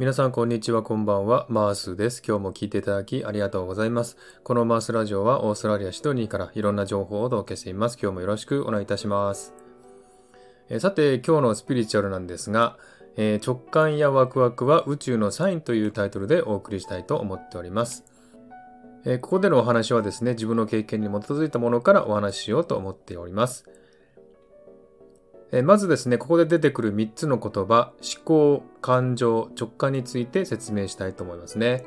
皆さんこんにちはこんばんは。マースです。今日も聞いていただきありがとうございます。このマースラジオはオーストラリアシドニーからいろんな情報をお届けしています。今日もよろしくお願いいたします。えさて今日のスピリチュアルなんですが、えー、直感やワクワクは宇宙のサインというタイトルでお送りしたいと思っております。えここでのお話はですね自分の経験に基づいたものからお話ししようと思っております。えまずですね、ここで出てくる3つの言葉、思考、感情、直感について説明したいと思いますね。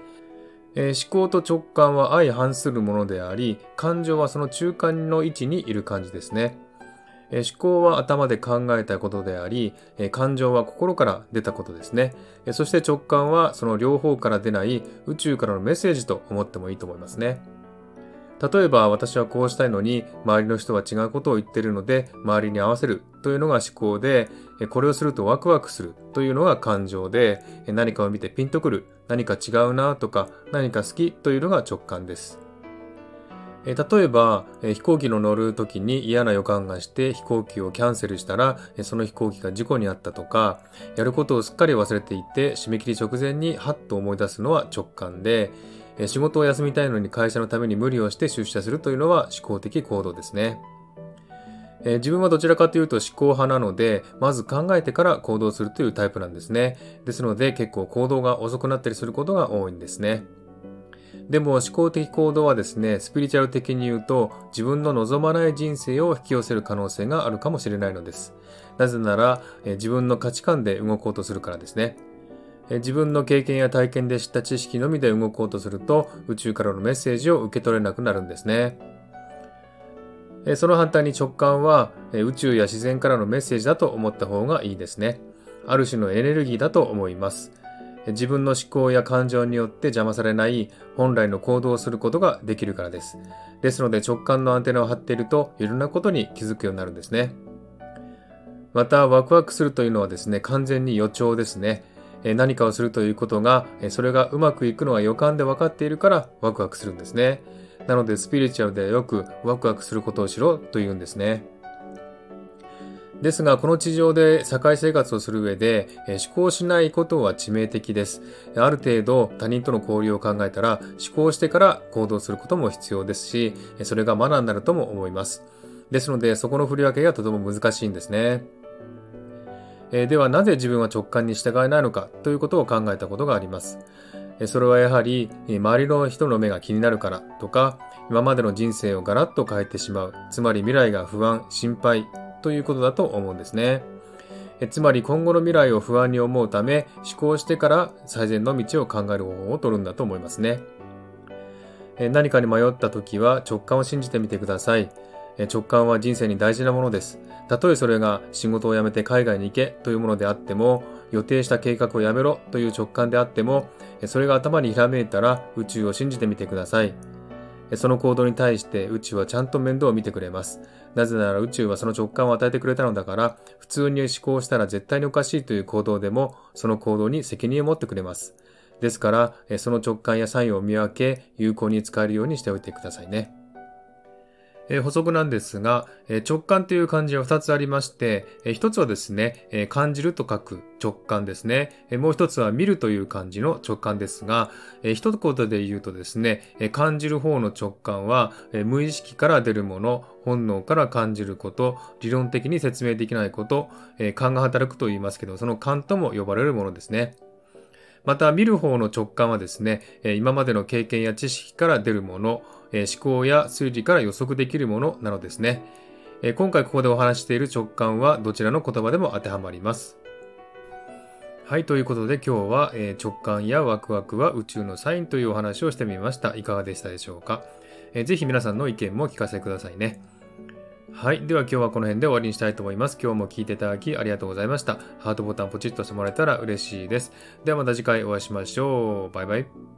えー、思考と直感は相反するものであり、感情はその中間の位置にいる感じですね。えー、思考は頭で考えたことであり、えー、感情は心から出たことですね、えそして直感はその両方から出ない宇宙からのメッセージと思ってもいいと思いますね。例えば私はこうしたいのに周りの人は違うことを言ってるので周りに合わせるというのが思考でこれをするとワクワクするというのが感情で何かを見てピンとくる何か違うなとか何か好きというのが直感です。例えば飛行機の乗る時に嫌な予感がして飛行機をキャンセルしたらその飛行機が事故にあったとかやることをすっかり忘れていて締め切り直前にハッと思い出すのは直感で仕事を休みたいのに会社のために無理をして出社するというのは思考的行動ですね。え自分はどちらかというと思考派なので、まず考えてから行動するというタイプなんですね。ですので結構行動が遅くなったりすることが多いんですね。でも思考的行動はですね、スピリチュアル的に言うと自分の望まない人生を引き寄せる可能性があるかもしれないのです。なぜなら、え自分の価値観で動こうとするからですね。自分の経験や体験で知った知識のみで動こうとすると宇宙からのメッセージを受け取れなくなるんですね。その反対に直感は宇宙や自然からのメッセージだと思った方がいいですね。ある種のエネルギーだと思います。自分の思考や感情によって邪魔されない本来の行動をすることができるからです。ですので直感のアンテナを張っているといろんなことに気づくようになるんですね。またワクワクするというのはですね、完全に予兆ですね。何かをするということが、それがうまくいくのは予感で分かっているからワクワクするんですね。なのでスピリチュアルではよくワクワクすることをしろと言うんですね。ですが、この地上で社会生活をする上で、思考しないことは致命的です。ある程度他人との交流を考えたら、思考してから行動することも必要ですし、それがマナーになるとも思います。ですので、そこの振り分けがとても難しいんですね。えではなぜ自分は直感に従えないのかということを考えたことがあります。それはやはり周りの人の目が気になるからとか今までの人生をガラッと変えてしまうつまり未来が不安心配ということだと思うんですね。つまり今後の未来を不安に思うため思考してから最善の道を考える方法を取るんだと思いますね。何かに迷った時は直感を信じてみてください。直感は人生に大事なものです。たとえそれが仕事を辞めて海外に行けというものであっても、予定した計画をやめろという直感であっても、それが頭にひらめいたら宇宙を信じてみてください。その行動に対して宇宙はちゃんと面倒を見てくれます。なぜなら宇宙はその直感を与えてくれたのだから、普通に思考したら絶対におかしいという行動でも、その行動に責任を持ってくれます。ですから、その直感やサインを見分け、有効に使えるようにしておいてくださいね。え補足なんですが、え直感という漢字は2つありまして、え1つはですね、え感じると書く直感ですね、えもう1つは見るという漢字の直感ですが、え一言で言うとですね、え感じる方の直感は、え無意識から出るもの、本能から感じること、理論的に説明できないこと、え勘が働くと言いますけど、その勘とも呼ばれるものですね。また見る方の直感はですね、今までの経験や知識から出るもの、思考や数字から予測できるものなのですね。今回ここでお話している直感はどちらの言葉でも当てはまります。はい、ということで今日は、え直感やワクワクは宇宙のサインというお話をしてみました。いかがでしたでしょうか？えぜひ皆さんの意見も聞かせてくださいね。はい。では今日はこの辺で終わりにしたいと思います。今日も聴いていただきありがとうございました。ハートボタンポチッとしてもらえたら嬉しいです。ではまた次回お会いしましょう。バイバイ。